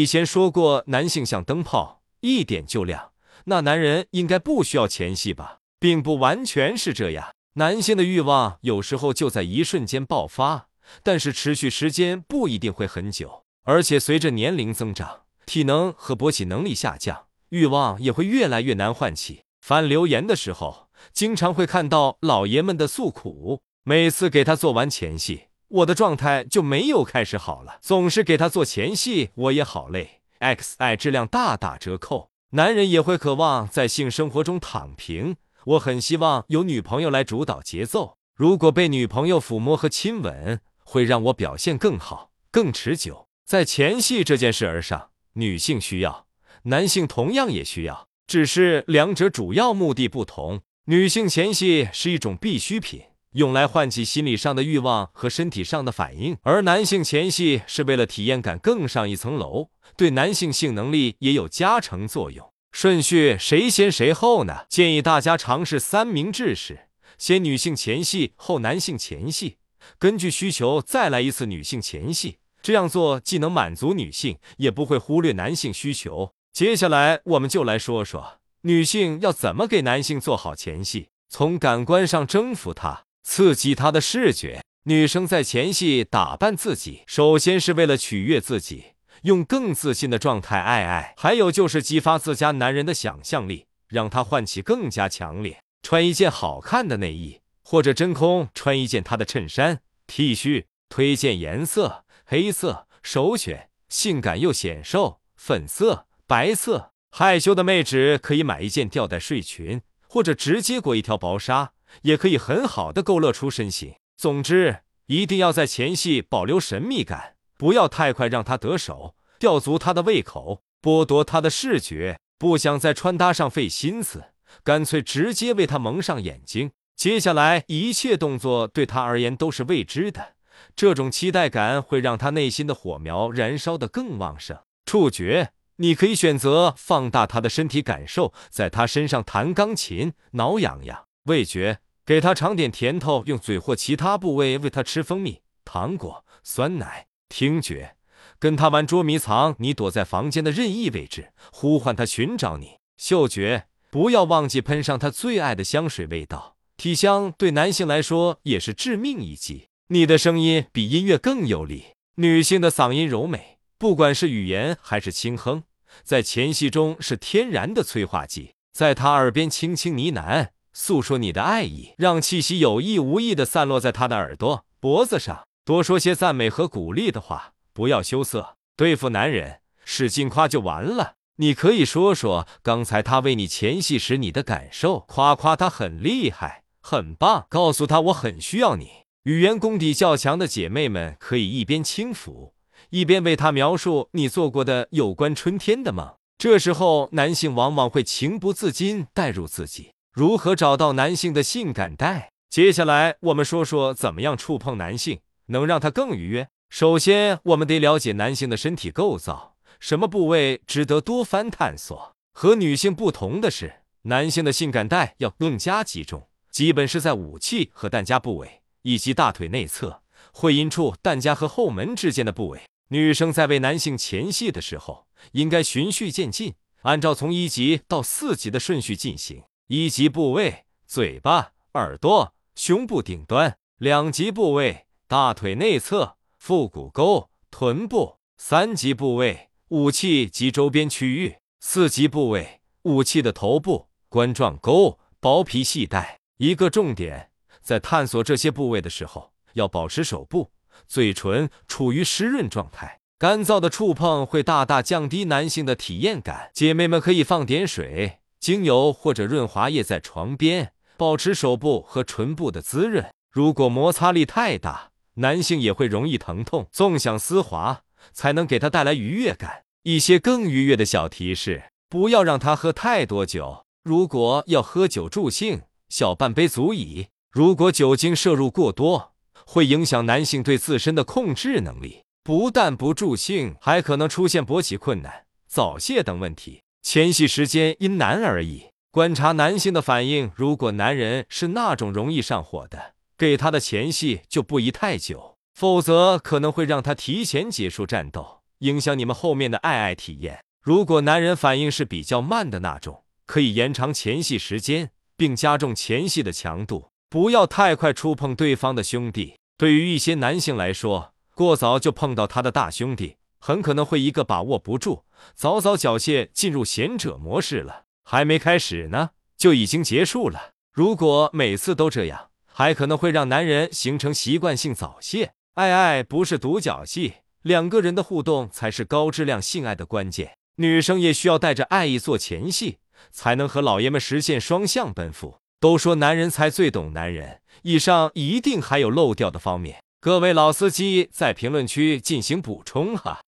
以前说过，男性像灯泡，一点就亮。那男人应该不需要前戏吧？并不完全是这样。男性的欲望有时候就在一瞬间爆发，但是持续时间不一定会很久。而且随着年龄增长，体能和勃起能力下降，欲望也会越来越难唤起。翻留言的时候，经常会看到老爷们的诉苦。每次给他做完前戏，我的状态就没有开始好了。总是给他做前戏，我也好累，X I 质量大打折扣。男人也会渴望在性生活中躺平。我很希望有女朋友来主导节奏。如果被女朋友抚摸和亲吻，会让我表现更好、更持久。在前戏这件事儿上，女性需要，男性同样也需要，只是两者主要目的不同。女性前戏是一种必需品，用来唤起心理上的欲望和身体上的反应；而男性前戏是为了体验感更上一层楼，对男性性能力也有加成作用。顺序谁先谁后呢？建议大家尝试三明治式：先女性前戏，后男性前戏，根据需求再来一次女性前戏。这样做既能满足女性，也不会忽略男性需求。接下来我们就来说说女性要怎么给男性做好前戏，从感官上征服他，刺激他的视觉。女生在前戏打扮自己，首先是为了取悦自己。用更自信的状态爱爱，还有就是激发自家男人的想象力，让他唤起更加强烈。穿一件好看的内衣，或者真空穿一件他的衬衫、T 恤。推荐颜色：黑色首选，性感又显瘦；粉色、白色。害羞的妹纸可以买一件吊带睡裙，或者直接裹一条薄纱，也可以很好的勾勒出身形。总之，一定要在前戏保留神秘感。不要太快让他得手，吊足他的胃口，剥夺他的视觉。不想在穿搭上费心思，干脆直接为他蒙上眼睛。接下来一切动作对他而言都是未知的，这种期待感会让他内心的火苗燃烧得更旺盛。触觉，你可以选择放大他的身体感受，在他身上弹钢琴、挠痒痒。味觉，给他尝点甜头，用嘴或其他部位喂他吃蜂蜜、糖果、酸奶。听觉，跟他玩捉迷藏，你躲在房间的任意位置，呼唤他寻找你。嗅觉，不要忘记喷上他最爱的香水味道，体香对男性来说也是致命一击。你的声音比音乐更有力，女性的嗓音柔美，不管是语言还是轻哼，在前戏中是天然的催化剂。在他耳边轻轻呢喃，诉说你的爱意，让气息有意无意的散落在他的耳朵、脖子上。多说些赞美和鼓励的话，不要羞涩。对付男人，使劲夸就完了。你可以说说刚才他为你前戏时你的感受，夸夸他很厉害、很棒，告诉他我很需要你。语言功底较强的姐妹们可以一边轻抚，一边为他描述你做过的有关春天的梦。这时候，男性往往会情不自禁带入自己。如何找到男性的性感带？接下来我们说说怎么样触碰男性。能让他更愉悦。首先，我们得了解男性的身体构造，什么部位值得多番探索。和女性不同的是，男性的性感带要更加集中，基本是在武器和弹夹部位，以及大腿内侧、会阴处、弹夹和后门之间的部位。女生在为男性前戏的时候，应该循序渐进，按照从一级到四级的顺序进行。一级部位：嘴巴、耳朵、胸部顶端；两级部位。大腿内侧、腹股沟、臀部；三级部位武器及周边区域；四级部位武器的头部、冠状沟、包皮系带。一个重点，在探索这些部位的时候，要保持手部、嘴唇处于湿润状态。干燥的触碰会大大降低男性的体验感。姐妹们可以放点水、精油或者润滑液在床边，保持手部和唇部的滋润。如果摩擦力太大，男性也会容易疼痛，纵享丝滑才能给他带来愉悦感。一些更愉悦的小提示：不要让他喝太多酒，如果要喝酒助兴，小半杯足矣。如果酒精摄入过多，会影响男性对自身的控制能力，不但不助兴，还可能出现勃起困难、早泄等问题。前戏时间因男而异，观察男性的反应。如果男人是那种容易上火的，给他的前戏就不宜太久，否则可能会让他提前结束战斗，影响你们后面的爱爱体验。如果男人反应是比较慢的那种，可以延长前戏时间，并加重前戏的强度，不要太快触碰对方的兄弟。对于一些男性来说，过早就碰到他的大兄弟，很可能会一个把握不住，早早缴械进入贤者模式了，还没开始呢，就已经结束了。如果每次都这样，还可能会让男人形成习惯性早泄。爱爱不是独角戏，两个人的互动才是高质量性爱的关键。女生也需要带着爱意做前戏，才能和老爷们实现双向奔赴。都说男人才最懂男人，以上一定还有漏掉的方面，各位老司机在评论区进行补充哈。